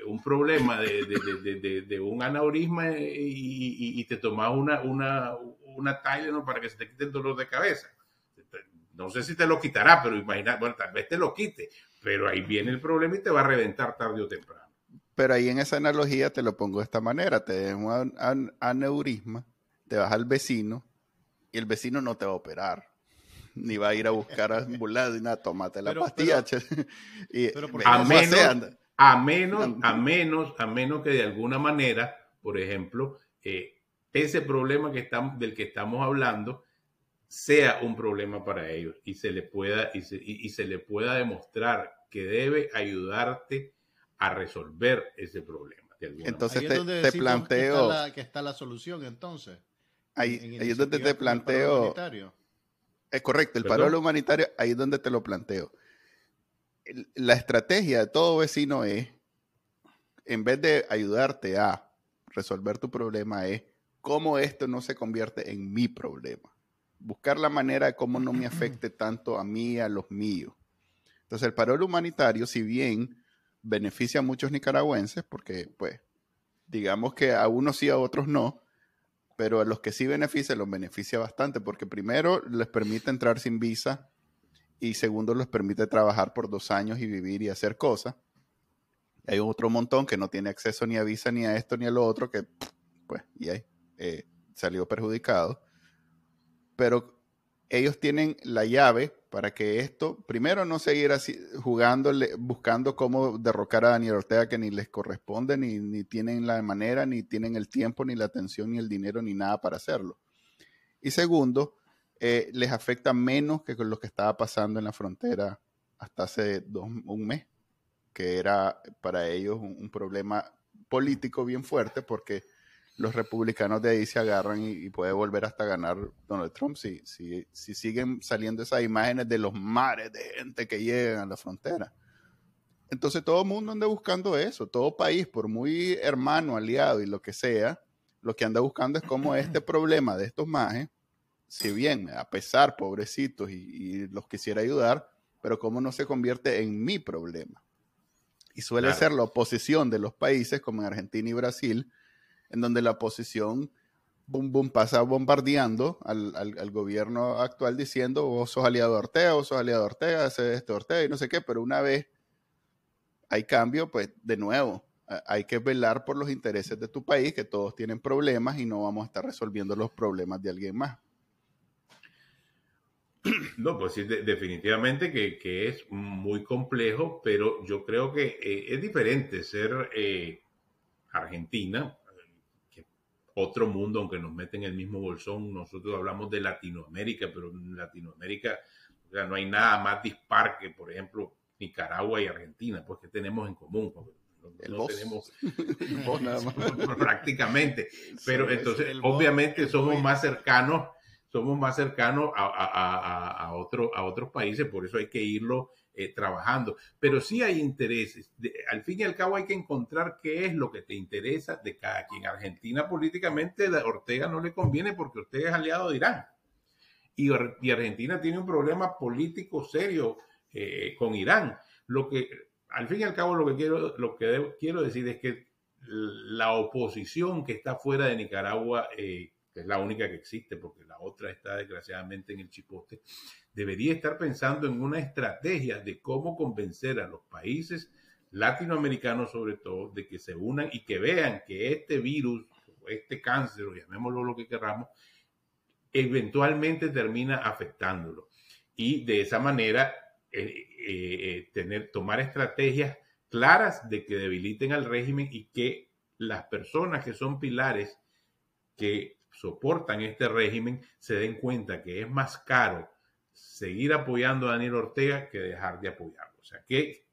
un problema de, de, de, un aneurisma y, y, te tomas una, una, una Tylenol para que se te quite el dolor de cabeza. No sé si te lo quitará, pero imagina, bueno, tal vez te lo quite, pero ahí viene el problema y te va a reventar tarde o temprano. Pero ahí en esa analogía te lo pongo de esta manera, te den un aneurisma, te vas al vecino y el vecino no te va a operar, [laughs] ni va a ir a buscar a ambulancia y nada, tómate la pastilla. [laughs] a, menos, a, menos, a menos, a menos que de alguna manera, por ejemplo, eh, ese problema que estamos, del que estamos hablando sea un problema para ellos y se le pueda, y y se le pueda demostrar que debe ayudarte a resolver ese problema. entonces te, planteo... Que está, la, solución entonces. Ahí, es donde te planteo... Es correcto, el paro humanitario, ahí es donde te lo planteo. La estrategia de todo vecino es, en vez de ayudarte a resolver tu problema, es cómo esto no se convierte en mi problema. Buscar la manera de cómo no me [clears throat] afecte tanto a mí y a los míos. Entonces, el paro humanitario, si bien beneficia a muchos nicaragüenses porque, pues, digamos que a unos sí, a otros no, pero a los que sí beneficia, los beneficia bastante porque primero les permite entrar sin visa y segundo les permite trabajar por dos años y vivir y hacer cosas. Hay otro montón que no tiene acceso ni a visa ni a esto ni a lo otro que, pues, y ahí eh, salió perjudicado. Pero ellos tienen la llave para que esto, primero, no seguir así, jugándole, buscando cómo derrocar a Daniel Ortega, que ni les corresponde, ni, tienen la manera, ni tienen el tiempo, ni la atención, ni el dinero, ni nada para hacerlo. Y segundo, eh, les afecta menos que con lo que estaba pasando en la frontera hasta hace un mes, que era para ellos un problema político bien fuerte, porque los republicanos de ahí se agarran y, puede volver hasta ganar Donald Trump si, si, si, siguen saliendo esas imágenes de los mares de gente que llegan a la frontera. Entonces todo el mundo anda buscando eso, todo país, por muy hermano, aliado y lo que sea, lo que anda buscando es cómo este [clears throat] problema de estos majes, si bien a pesar, pobrecitos, y, y los quisiera ayudar, pero cómo no se convierte en mi problema. Y suele ser la oposición de los países como en Argentina y Brasil, en donde la oposición boom, boom, pasa bombardeando al, gobierno actual diciendo vos sos aliado de Ortega, vos sos aliado de Ortega, ese este Ortega y no sé qué, pero una vez hay cambio, pues de nuevo, hay que velar por los intereses de tu país, que todos tienen problemas y no vamos a estar resolviendo los problemas de alguien más. [clears throat] No, pues sí, definitivamente que, que, es muy complejo, pero yo creo que eh, es diferente ser eh, Argentina, otro mundo, aunque nos meten en el mismo bolsón. Nosotros hablamos de Latinoamérica, pero en Latinoamérica no hay nada más dispar que, por ejemplo, Nicaragua y Argentina, pues que tenemos en común. No, tenemos [laughs] prácticamente, pero entonces obviamente somos más cercanos, somos más cercanos a, a, a, otro, a otros países, por eso hay que irlo eh, trabajando. Pero sí hay intereses. al fin y al cabo hay que encontrar qué es lo que te interesa de cada quien. Argentina políticamente a Ortega no le conviene porque Ortega es aliado de Irán. Y, Argentina tiene un problema político serio eh, con Irán. Lo que, al fin y al cabo, lo que quiero, lo que quiero decir es que la oposición que está fuera de Nicaragua, eh, que es la única que existe, porque la otra está desgraciadamente en el chipote, debería estar pensando en una estrategia de cómo convencer a los países latinoamericanos sobre todo de que se unan y que vean que este virus, este cáncer, o llamémoslo lo que queramos, eventualmente termina afectándolo. Y de esa manera eh, eh, tener, tomar estrategias claras de que debiliten al régimen y que las personas que son pilares que soportan este régimen se den cuenta que es más caro seguir apoyando a Daniel Ortega que dejar de apoyarlo. O sea que,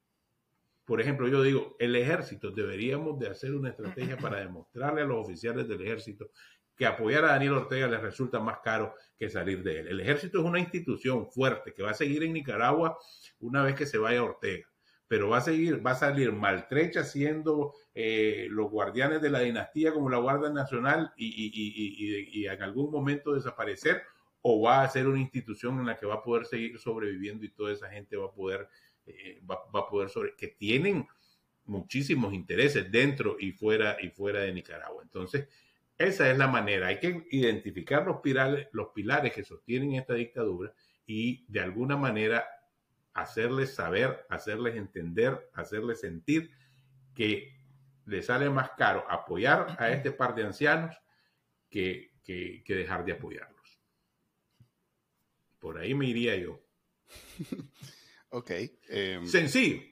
por ejemplo, yo digo, el ejército deberíamos de hacer una estrategia para demostrarle a los oficiales del ejército que apoyar a Daniel Ortega les resulta más caro que salir de él. El ejército es una institución fuerte que va a seguir en Nicaragua una vez que se vaya Ortega, pero va a seguir, va a salir maltrecha siendo eh, los guardianes de la dinastía como la Guardia Nacional y, en algún momento desaparecer o va a ser una institución en la que va a poder seguir sobreviviendo y toda esa gente va a poder, eh, va, va, a poder sobre, que tienen muchísimos intereses dentro y fuera y fuera de Nicaragua. Entonces, esa es la manera. Hay que identificar los pilares, los pilares que sostienen esta dictadura y de alguna manera hacerles saber, hacerles entender, hacerles sentir que le sale más caro apoyar a este par de ancianos que, que, dejar de apoyarlos. Por ahí me iría yo. [laughs] ok. Em, Sencillo.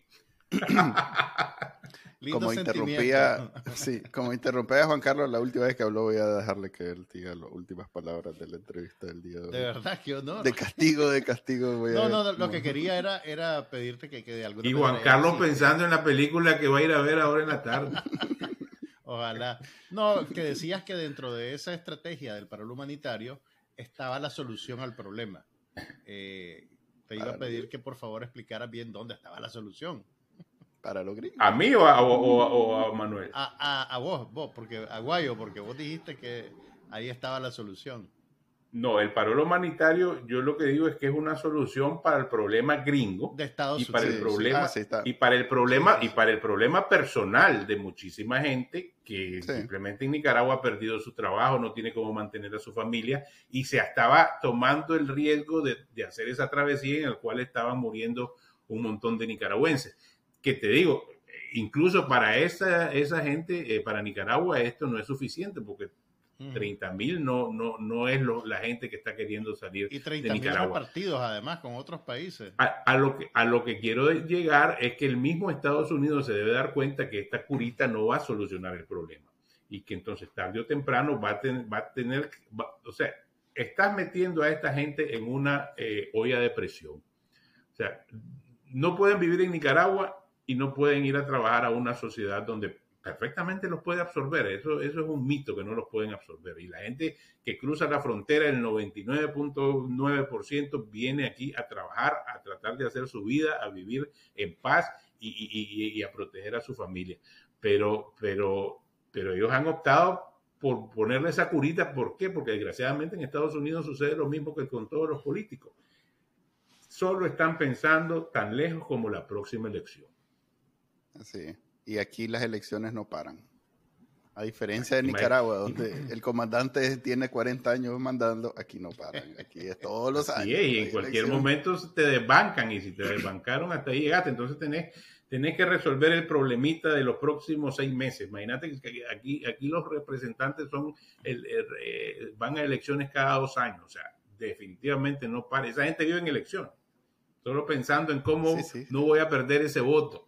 [clears throat] como interrumpía, sí, como interrumpía a Juan Carlos la última vez que habló, voy a dejarle que él diga las últimas palabras de la entrevista del día de hoy. De verdad, qué honor. De castigo, de castigo. Voy no, no, lo que quería era, era pedirte que, que de alguna Y Juan Carlos pensando en la película que va a ir a ver ahora en la tarde. [laughs] Ojalá. No, que decías que dentro de esa estrategia del paro humanitario estaba la solución al problema. Eh, te iba a pedir que por favor explicaras bien dónde estaba la solución para los gringos. ¿A mí o a, Manuel? A, vos, vos, porque a Guayo, porque vos dijiste que ahí estaba la solución. No, el paro humanitario, yo lo que digo es que es una solución para el problema gringo de Estados y para el problema ah, y para el problema y para el problema personal de muchísima gente que simplemente en Nicaragua ha perdido su trabajo, no tiene cómo mantener a su familia y se estaba tomando el riesgo de, de hacer esa travesía en el cual estaban muriendo un montón de nicaragüenses. Que te digo, incluso para esa, esa gente, eh, para Nicaragua, esto no es suficiente porque 30 mil no, no, no es la gente que está queriendo salir y 30 de Nicaragua. partidos además con otros países. A, lo que, a lo que quiero llegar es que el mismo Estados Unidos se debe dar cuenta que esta curita no va a solucionar el problema y que entonces tarde o temprano va a, va a tener, o sea, estás metiendo a esta gente en una eh, olla de presión. O sea, no pueden vivir en Nicaragua y no pueden ir a trabajar a una sociedad donde perfectamente los puede absorber. Eso, eso es un mito que no los pueden absorber. Y la gente que cruza la frontera, el 99.9% viene aquí a trabajar, a tratar de hacer su vida, a vivir en paz y, a proteger a su familia. Pero, pero, pero ellos han optado por ponerle esa curita. ¿Por qué? Porque desgraciadamente en Estados Unidos sucede lo mismo que con todos los políticos. Solo están pensando tan lejos como la próxima elección. Sí, y aquí las elecciones no paran. A diferencia de Nicaragua, donde el comandante tiene 40 años mandando, aquí no paran. Aquí es todos los años. y en cualquier momento te desbancan y si te desbancaron hasta ahí llegaste. Entonces tenés, tenés que resolver el problemita de los próximos seis meses. Imagínate que aquí, aquí los representantes son el, eh, van a elecciones cada dos años. O sea, definitivamente no para. Esa gente vive en elección. Solo pensando en cómo no voy a perder ese voto.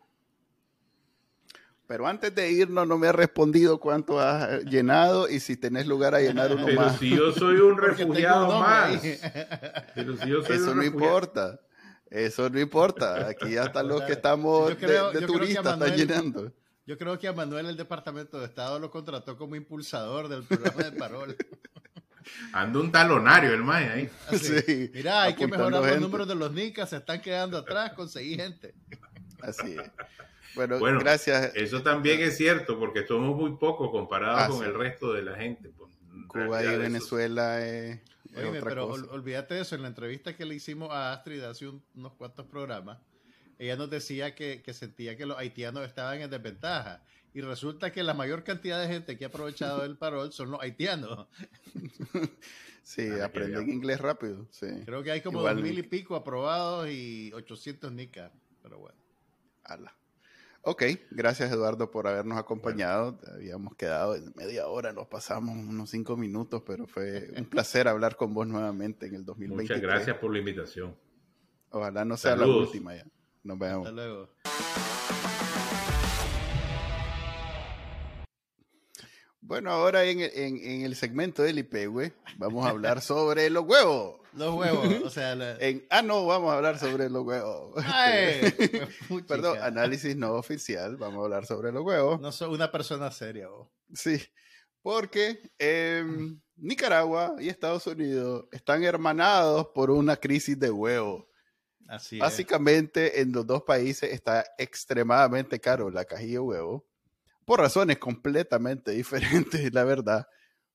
Pero antes de irnos no me has respondido cuánto has llenado y si tenés lugar a llenar uno Pero más. si yo soy un [laughs] refugiado más. Eso no importa. Eso no importa. Aquí hasta los que estamos de, turistas están llenando. Yo creo que a Manuel el Departamento de Estado lo contrató como impulsador del programa de Parol. [laughs] Ando un talonario el mae ahí. Sí, Mira, hay que mejorar los números de los NICAS, se están quedando atrás, conseguí gente. Así es. Bueno, gracias. Eso también es cierto, porque somos muy pocos comparados ah, con el resto de la gente. Pues, Cuba y Venezuela es, pero olvídate de eso. En la entrevista que le hicimos a Astrid hace unos cuantos programas, ella nos decía que, sentía que los haitianos estaban en desventaja. y resulta que la mayor cantidad de gente que ha aprovechado el parol son los haitianos. [laughs] Sí, que aprenden inglés rápido. Sí. Creo que hay como Igual- dos mil y pico aprobados y 800 nicas. Pero bueno. Ala. Ok, gracias Eduardo por habernos acompañado. Habíamos quedado en media hora, nos pasamos unos cinco minutos, pero fue un placer hablar con vos nuevamente en el 2023. Muchas gracias por la invitación. Ojalá no sea la última ya. Nos vemos. Hasta luego. Bueno, ahora en el, en, en el segmento del IPW vamos a hablar sobre los huevos. Los huevos, o sea, la... En, ah, no, vamos a hablar sobre los huevos. ¡Ay! [laughs] Puchica. Perdón, análisis no oficial, vamos a hablar sobre los huevos. No soy una persona seria. vos. Sí, porque em, Nicaragua y Estados Unidos están hermanados por una crisis de huevos. Así es. Básicamente, en los dos países está extremadamente caro la cajilla de huevo, por razones completamente [laughs] diferentes, la verdad.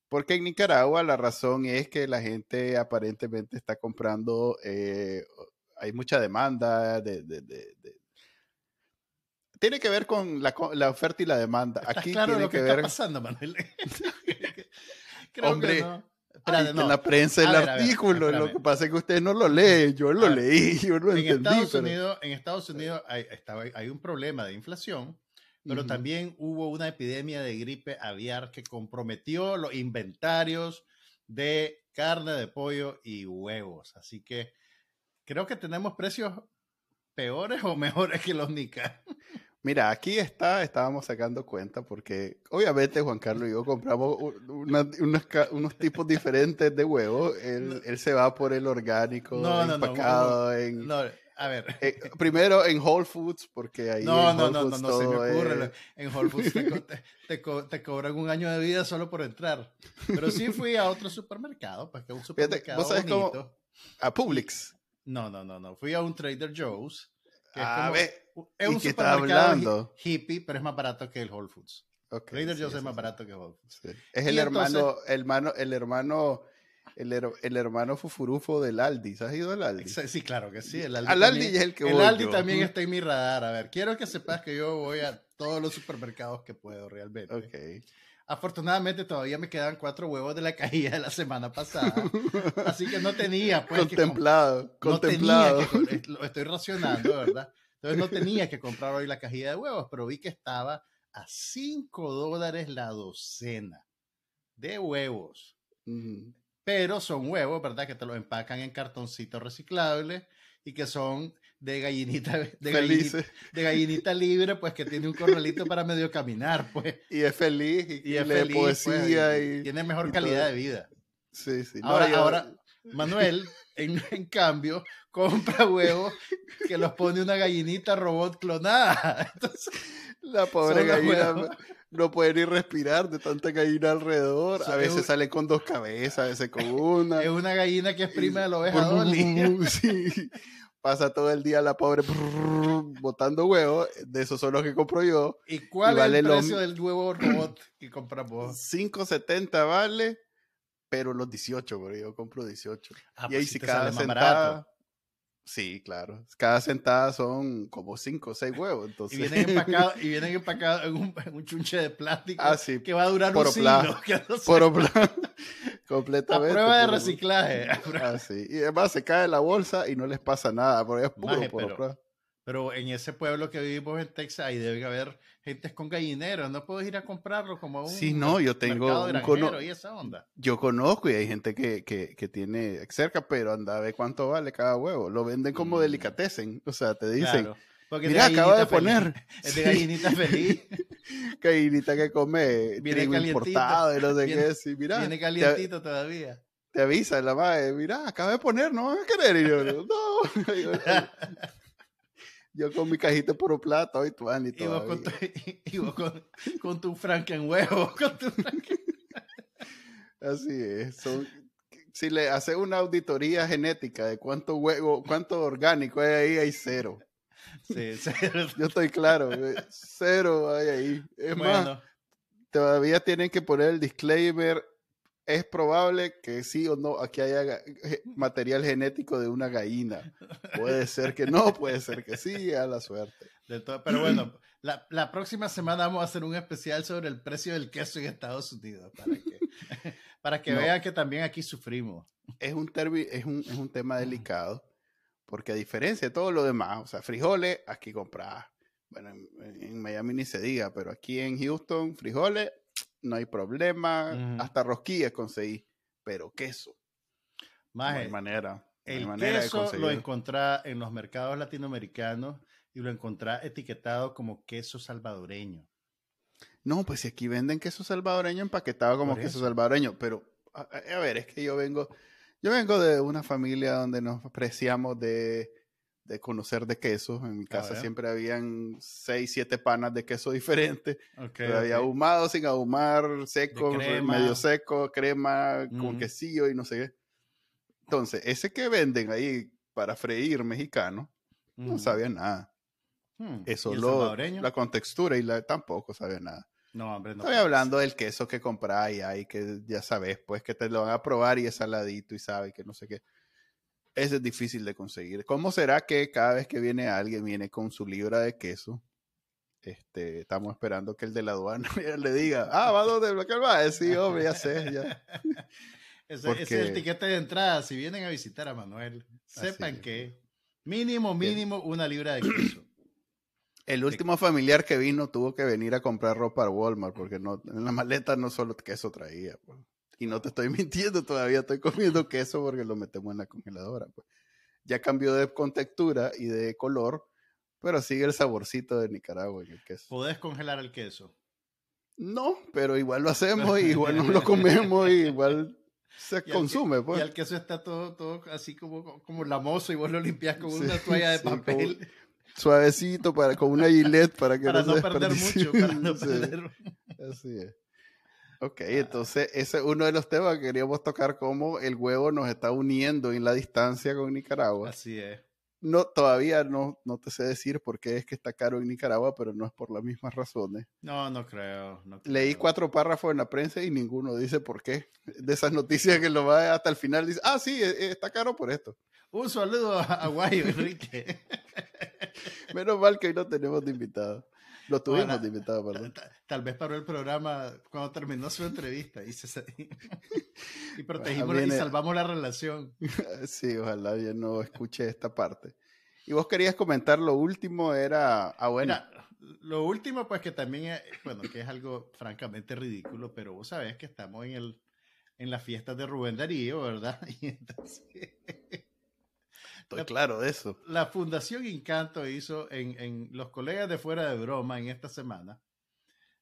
Porque en Nicaragua la razón es que la gente aparentemente está comprando, eh, hay mucha demanda de... de- de- de- Tiene que ver con la, la oferta y la demanda. ¿Estás Aquí claro tiene lo que, que está ver... pasando, Manuel? [laughs] Creo Hombre, que no. Espérate, no. en la prensa el ver, a ver, artículo, lo que pasa es que ustedes no lo leen, yo lo ver, leí, [laughs] yo lo en entendí. Estados pero- Unidos, en Estados Unidos hay, hay un problema de inflación, pero también hubo una epidemia de gripe aviar que comprometió los inventarios de carne de pollo y huevos. Así que creo que tenemos precios peores o [laughs] mejores que los nicas. Mira, aquí está, estábamos sacando cuenta porque obviamente Juan Carlos y yo compramos una- unos tipos diferentes de huevos. Él, él se va por el orgánico, No, no, no, empacado en... No, a ver. eh, primero en Whole Foods, porque ahí No, en no, Whole no, no, Foods no se me ocurre. es- En Whole Foods te, co- te- te co- te cobran un año de vida solo por entrar. Pero sí fui a otro supermercado, pues que un supermercado vos sabés cómo- bonito. A Publix. No, no, no, no. Fui a un Trader Joe's. Que es A como- ver, es ¿y un qué supermercado hablando? hippie, pero es más barato que el Whole Foods. Trader sí, Joe's sí, es más sí. barato que Whole Foods. Es Y el hermano, entonces- hermano, el hermano, el, her- el hermano fufurufo del Aldi. ¿Has ido al Aldi? Sí, claro que sí. El Aldi, Al Aldi también, es el que el voy Aldi yo. también está en mi radar. A ver, quiero que sepas que yo voy a todos los supermercados que puedo realmente. Ok. Afortunadamente todavía me quedan cuatro huevos de la cajilla de la semana pasada. [laughs] así que no tenía pues, que contemplado, no contemplado. tenía que- lo estoy racionando, ¿verdad? Entonces no tenía que comprar hoy la cajilla de huevos, pero vi que estaba a 5 dólares la docena de huevos. Ujú. Pero son huevos, ¿verdad? Que te los empacan en cartoncito reciclable y que son de gallinita, [laughs] de gallinita, de gallinita libre, pues que tiene un corralito para medio caminar, [laughs] pues. Y es feliz y, Y es lee feliz, pues, poesía y y, tiene mejor y calidad todo. de vida. Sí, sí. No, Ahora, yo- ahora, Manuel, en, [laughs] en cambio, compra huevos que los pone una gallinita robot clonada. Entonces, la pobre gallina. No puede ni respirar de tanta gallina alrededor. So- a es veces un- sale con dos cabezas, a veces con [laughs] una. es una gallina que exprime a la oveja Dolly. [laughs] [laughs] sí. Pasa todo el día la pobre botando huevos. De esos son los que compro yo. ¿Y cuál Y vale es el lo- precio del huevo robot [clears throat] que compramos? 5.70 vale, pero los 18, porque yo compro 18. Ah, y pues ahí sí si cada sentada. Sí, claro. Cada sentada son como 5 o 6 huevos. Y Entonces, vienen empacados, [laughs] y vienen empacados en un, en un chunche de plástico Ah, sí. que va a durar un siglo. no sé. por plan, [laughs] a completamente. prueba de reciclaje. prueba- Ah, sí. Y además se cae la bolsa y no les pasa nada, porque es puro Maje, por pero-. Pero en ese pueblo que vivimos en Texas, ahí debe haber gente con gallineros. No puedes ir a comprarlo como a un Sí, no, yo tengo un cono- y esa onda. Yo conozco y hay gente que, que, que tiene cerca, pero anda a ver cuánto vale cada huevo. Lo venden como Mm. delicatessen. O sea, te dicen, Claro, porque mira, acaba de gallinita poner feliz. Es de [laughs] Sí. gallinita feliz. [laughs] gallinita que come Viene trigo importado y no sé Viene- qué. Sí, mira, Viene te, calientito todavía. te avisa la madre, mira, acaba de poner, no van a querer. Y yo, no. [laughs] Yo, con mi cajita por plato y tu y Y vos, con tu, [laughs] y vos con, con tu franken huevo. Con tu franken- Así es. Son, si le haces una auditoría genética de cuánto huevo, cuánto orgánico hay ahí, hay cero. Sí, sí. Yo estoy claro, eh, cero hay ahí. Es más, Bueno, todavía tienen que poner el disclaimer. Es probable que sí o no aquí haya [laughs] material genético de una gallina. Puede ser que no, puede ser que sí, a la suerte. Pero bueno, [clears throat] la, la, próxima semana vamos a hacer un especial sobre el precio del queso en Estados Unidos para que, [laughs] para que vean que también aquí sufrimos. Es un, es, un, es un tema delicado porque a diferencia de todo lo demás, o sea, frijoles, aquí compras. Bueno, en, Miami ni se diga, pero aquí en Houston, frijoles, no hay problema. Hasta rosquillas conseguí, pero queso. No hay manera. el queso lo encontrás en los mercados latinoamericanos y lo encontrás etiquetado como queso salvadoreño. No, pues si aquí venden queso salvadoreño empaquetado como queso salvadoreño, pero a, ver, es que yo vengo, yo vengo de una familia donde nos apreciamos de, conocer de quesos. En mi casa siempre habían seis, siete panas de queso [laughs] diferentes. había ahumado, sin ahumar, seco, medio seco, crema, con quesillo y no sé qué. Entonces, ese que venden ahí para freír mexicano, no sabía nada. Hmm, Eso lo, la contextura y la tampoco sabía nada. No, hombre, no. Estoy hablando del queso que compráis ahí, que ya sabes, pues que te lo van a probar y es saladito y sabe que no sé qué. Ese es difícil de conseguir. ¿Cómo será que cada vez que viene alguien viene con su libra de queso? Este, estamos esperando que el de la aduana [laughs] le diga, ah, va donde va a decir, hombre, ya sé, ya. [laughs] ese, es el tiquete de entrada. Si vienen a visitar a Manuel, sepan que mínimo, mínimo una libra de queso. [clears throat] El último familiar que vino tuvo que venir a comprar ropa a Walmart porque no, en la maleta no solo queso traía. Pues. Y no te estoy [laughs] mintiendo, todavía estoy comiendo queso porque lo metemos en la congeladora. Pues. Ya cambió de contextura y de color, pero sigue el saborcito de Nicaragua en el queso. ¿Podés congelar el queso? No, pero igual lo hacemos, y igual nos lo [laughs] comemos, y igual se consume. pues. Y el queso está todo, todo así como, como lamoso y vos lo limpias con una toalla de papel suavecito para con una [laughs] gilet para que no, perder mucho para no perder así es ok entonces ese es uno de los temas que queríamos tocar cómo el huevo nos está uniendo en la distancia con Nicaragua. Así es. No todavía no no te sé decir por qué es que está caro en Nicaragua pero no es por las mismas razones. No no creo, no leí cuatro párrafos en la prensa y ninguno dice por qué. De esas noticias que lo va hasta el final dice ah sí e, e, está caro por esto un saludo a Guayo Enrique. [laughs] Menos mal que hoy no tenemos de invitado. Lo tuvimos de invitado, perdón. Tal vez paró el programa cuando terminó su entrevista y, se, [laughs] y protegimos y salvamos la relación. [laughs] Sí, ojalá yo no escuche esta parte. Y vos querías comentar lo último, era. Ah, bueno. lo último, pues que también, bueno, que es algo francamente ridículo, pero vos sabés que estamos en, el, en las fiestas de Rubén Darío, ¿verdad? [laughs] Y entonces claro de eso. La Fundación Encanto hizo en, los colegas de fuera de broma en esta semana,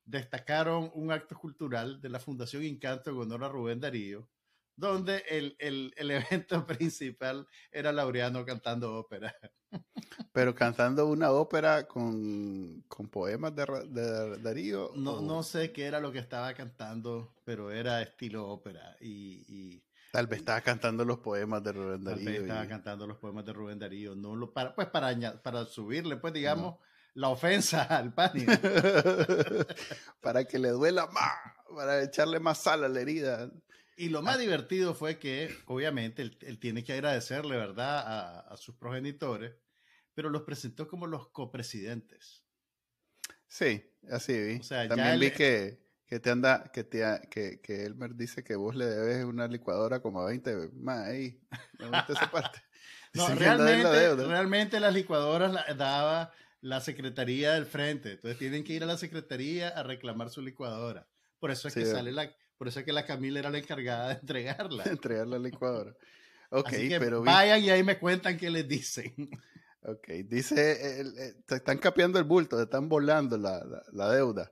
destacaron un acto cultural de la Fundación Encanto en honor a Rubén Darío, donde el, [laughs] evento principal era Laureano cantando ópera. [laughs] Pero cantando una ópera con, poemas de, Darío. No, no sé qué era lo que estaba cantando, pero era estilo ópera. y Tal vez estaba cantando los poemas de Rubén Darío. Tal vez estaba cantando los poemas de Rubén Darío. No lo, para, pues para, para subirle, pues digamos, la ofensa [laughs] al pánico. [laughs] para que le duela más, para echarle más sal a la herida. Y lo más ah. divertido fue que, obviamente, él, tiene que agradecerle, ¿verdad?, a, sus progenitores, pero los presentó como los copresidentes. Sí, así vi. O sea, También vi que que te anda, que te, que, que Elmer dice que vos le debes una licuadora como a 20 más ahí. Gusta esa parte. [laughs] no, realmente, realmente las licuadoras la, daba la Secretaría del Frente. Entonces tienen que ir a la Secretaría a reclamar su licuadora. Por eso es que sale la, por eso es que la Camila era la encargada de entregarla. [laughs] entregar la licuadora. Ok, pero vayan y ahí me cuentan qué les dicen. Ok, dice, eh, te están capeando el bulto, te están volando la, la deuda.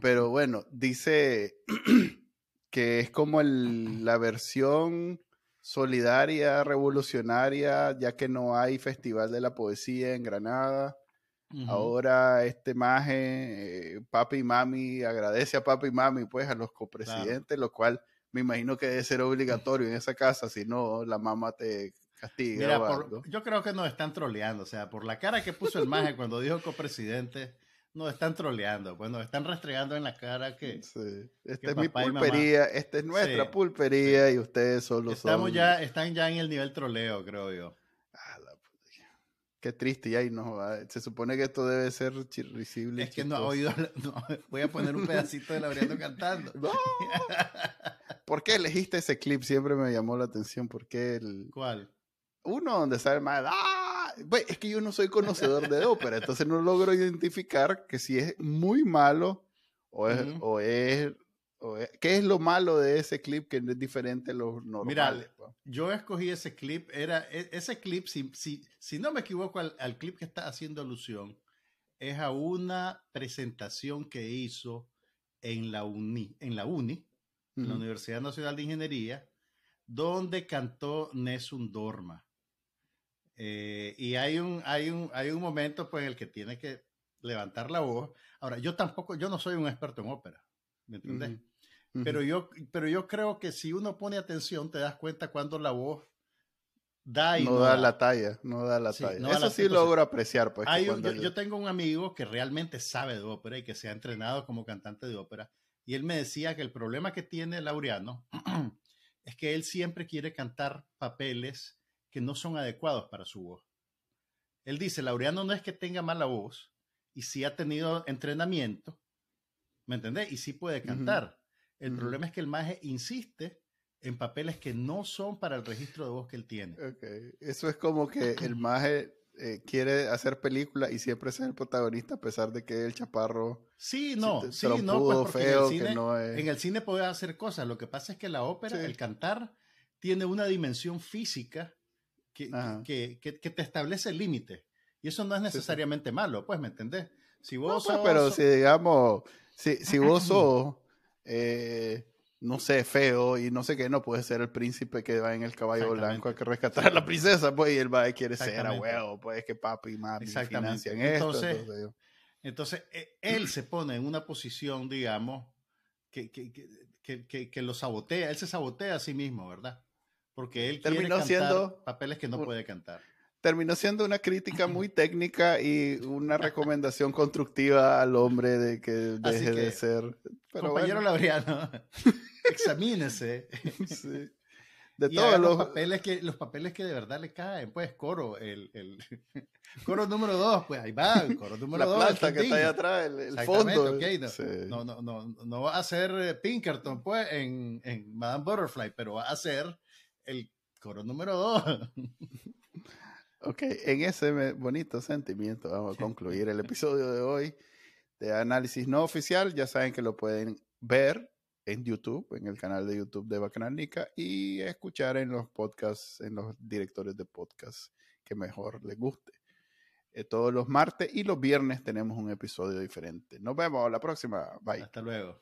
Pero bueno, dice [clears throat] que es como la versión solidaria, revolucionaria, ya que no hay Festival de la Poesía en Granada. Ahora este maje, eh, papi y mami, agradece a papi y mami, pues a los copresidentes, lo cual me imagino que debe ser obligatorio en esa casa, si no, la mamá te castiga. yo creo que nos están troleando, o sea, por la cara que puso el maje cuando dijo copresidente nos están troleando, pues nos están restregando en la cara que. Sí. Esta es mi pulpería, esta es nuestra pulpería y ustedes solo Estamos ya, están ya en el nivel troleo, creo yo. Qué triste, y ahí no va. Se supone que esto debe ser risible. Es que no ha oído. No, voy a poner un pedacito de Laureano cantando. [laughs] No. ¿Por qué elegiste ese clip? Siempre me llamó la atención. ¿Por qué el. ¿Cuál? Uno donde sale más. ¡Ah! Pues, es que yo no soy conocedor de ópera, entonces no logro identificar que si es muy malo o es, o es ¿Qué es lo malo de ese clip que es diferente a los normales? Mira, yo escogí ese clip, era e, ese clip, si, si, si no me equivoco al, al, clip que está haciendo alusión, es a una presentación que hizo en la UNI, en la UNI, en la Universidad Nacional de Ingeniería, donde cantó Nessun Dorma. Eh, y hay un, hay, un, hay un momento pues, en el que tiene que levantar la voz. Ahora, yo tampoco, yo no soy un experto en ópera, ¿me entiendes? Pero yo, pero yo creo que si uno pone atención, te das cuenta cuando la voz da y no, da, la talla, no da la talla. Eso sí logro apreciar. Pues, yo, tengo un amigo que realmente sabe de ópera y que se ha entrenado como cantante de ópera. Y él me decía que el problema que tiene Laureano [clears throat] es que él siempre quiere cantar papeles que no son adecuados para su voz. Él dice, Laureano no es que tenga mala voz y sí ha tenido entrenamiento, ¿me entendés? Y sí puede cantar. El problema es que el maje insiste en papeles que no son para el registro de voz que él tiene. Okay. Eso es como que el maje eh, quiere hacer película y siempre ser el protagonista a pesar de que el chaparro... Sí, no, sí, no, pues feo, en, el cine, en el cine puede hacer cosas. Lo que pasa es que la ópera, el cantar, tiene una dimensión física que, que, que, te establece el límite. Y eso no es necesariamente malo, pues, ¿me entendés? Si vos pues, pero si digamos, si, si vos [laughs] sos eh, no sé, feo y no sé qué, no puede ser el príncipe que va en el caballo blanco a que rescatar a la princesa, pues, y él va y quiere ser a huevo, pues, que papi y mami financian entonces, esto. Entonces, e, él se pone en una posición, digamos, que, que, que, que, lo sabotea, él se sabotea a sí mismo, ¿verdad? Porque él quiere cantar siendo papeles que no puede cantar terminó siendo una crítica muy [laughs] técnica y una recomendación constructiva al hombre de que deje de ser. Pero compañero Laureano, [laughs] examínese. De todos los... papeles que los papeles que de verdad le caen, pues coro, el, el [laughs] coro número dos, pues ahí va, el coro número dos. La planta que está ahí atrás, el, fondo. no, no, no, no, va a ser Pinkerton, pues, en, en Madame Butterfly, pero va a ser el coro número dos. Ok, en ese bonito sentimiento vamos a concluir el episodio de hoy de análisis no oficial. Ya saben que lo pueden ver en YouTube, en el canal de YouTube de Bacanalnica y escuchar en los podcasts, en los directores de podcast que mejor les guste. Eh, todos los martes y los viernes tenemos un episodio diferente. Nos vemos la próxima. Bye. Hasta luego.